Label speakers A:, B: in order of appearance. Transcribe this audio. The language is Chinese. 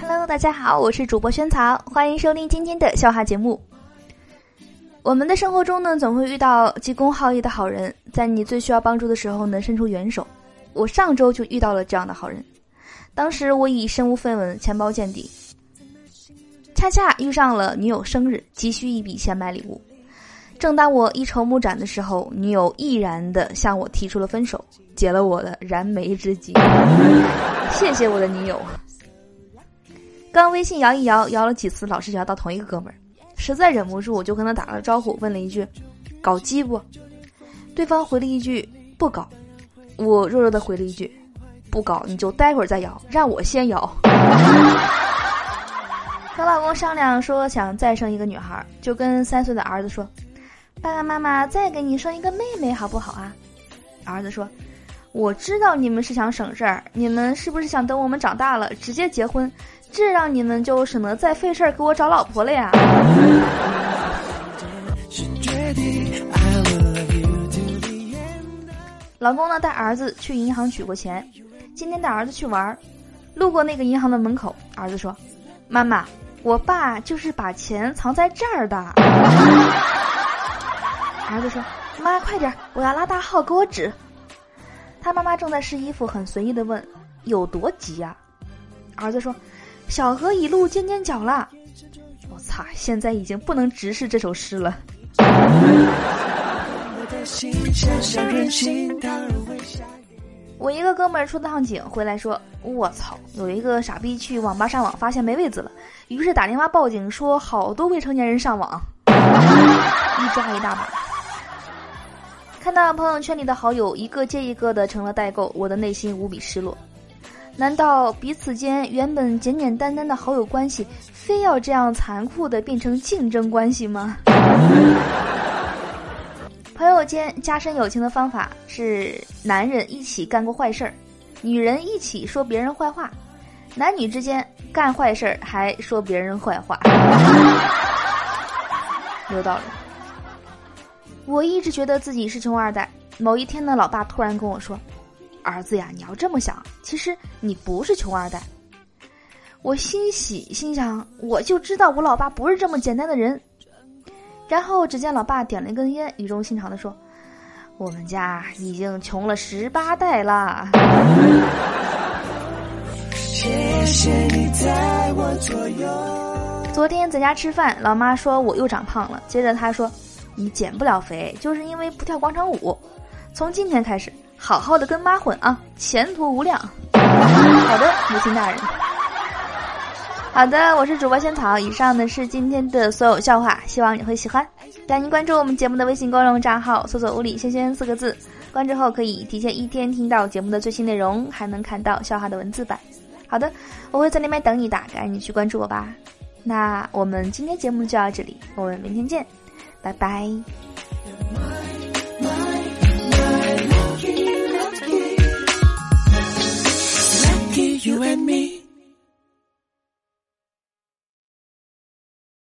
A: Hello，大家好，我是主播萱草，欢迎收听今天的笑话节目。我们的生活中呢，总会遇到急公好义的好人，在你最需要帮助的时候呢，伸出援手。我上周就遇到了这样的好人，当时我已身无分文，钱包见底，恰恰遇上了女友生日，急需一笔钱买礼物。正当我一筹莫展的时候，女友毅然的向我提出了分手，解了我的燃眉之急。谢谢我的女友。刚微信摇一摇，摇了几次，老是摇到同一个哥们儿。实在忍不住，我就跟他打了招呼，问了一句：“搞基不？”对方回了一句：“不搞。”我弱弱的回了一句：“不搞，你就待会儿再摇，让我先摇。”和老公商量说想再生一个女孩，就跟三岁的儿子说：“爸爸妈妈再给你生一个妹妹好不好啊？”儿子说：“我知道你们是想省事儿，你们是不是想等我们长大了直接结婚？”这让你们就省得再费事儿给我找老婆了呀！老公呢带儿子去银行取过钱，今天带儿子去玩儿，路过那个银行的门口，儿子说：“妈妈，我爸就是把钱藏在这儿的。”儿子说：“妈，快点，我要拉大号，给我指。”他妈妈正在试衣服，很随意的问：“有多急呀？”儿子说。小河已露尖尖角了，我操！现在已经不能直视这首诗了。我一个哥们儿出趟警回来说：“我操，有一个傻逼去网吧上网，发现没位子了，于是打电话报警，说好多未成年人上网，一抓一大把。”看到朋友圈里的好友一个接一个的成了代购，我的内心无比失落。难道彼此间原本简简单单的好友关系，非要这样残酷的变成竞争关系吗？朋友间加深友情的方法是：男人一起干过坏事儿，女人一起说别人坏话，男女之间干坏事儿还说别人坏话，有道理。我一直觉得自己是穷二代，某一天呢，老爸突然跟我说。儿子呀，你要这么想，其实你不是穷二代。我欣喜，心想我就知道我老爸不是这么简单的人。然后只见老爸点了一根烟，语重心长的说：“我们家已经穷了十八代了。”昨天在家吃饭，老妈说我又长胖了。接着她说：“你减不了肥，就是因为不跳广场舞。从今天开始。”好好的跟妈混啊，前途无量。好的，母亲大人。好的，我是主播仙草。以上呢是今天的所有笑话，希望你会喜欢。赶紧关注我们节目的微信公众账号，搜索“物理轩轩”四个字，关注后可以提前一天听到节目的最新内容，还能看到笑话的文字版。好的，我会在那边等你的，赶紧去关注我吧。那我们今天节目就到这里，我们明天见，拜拜。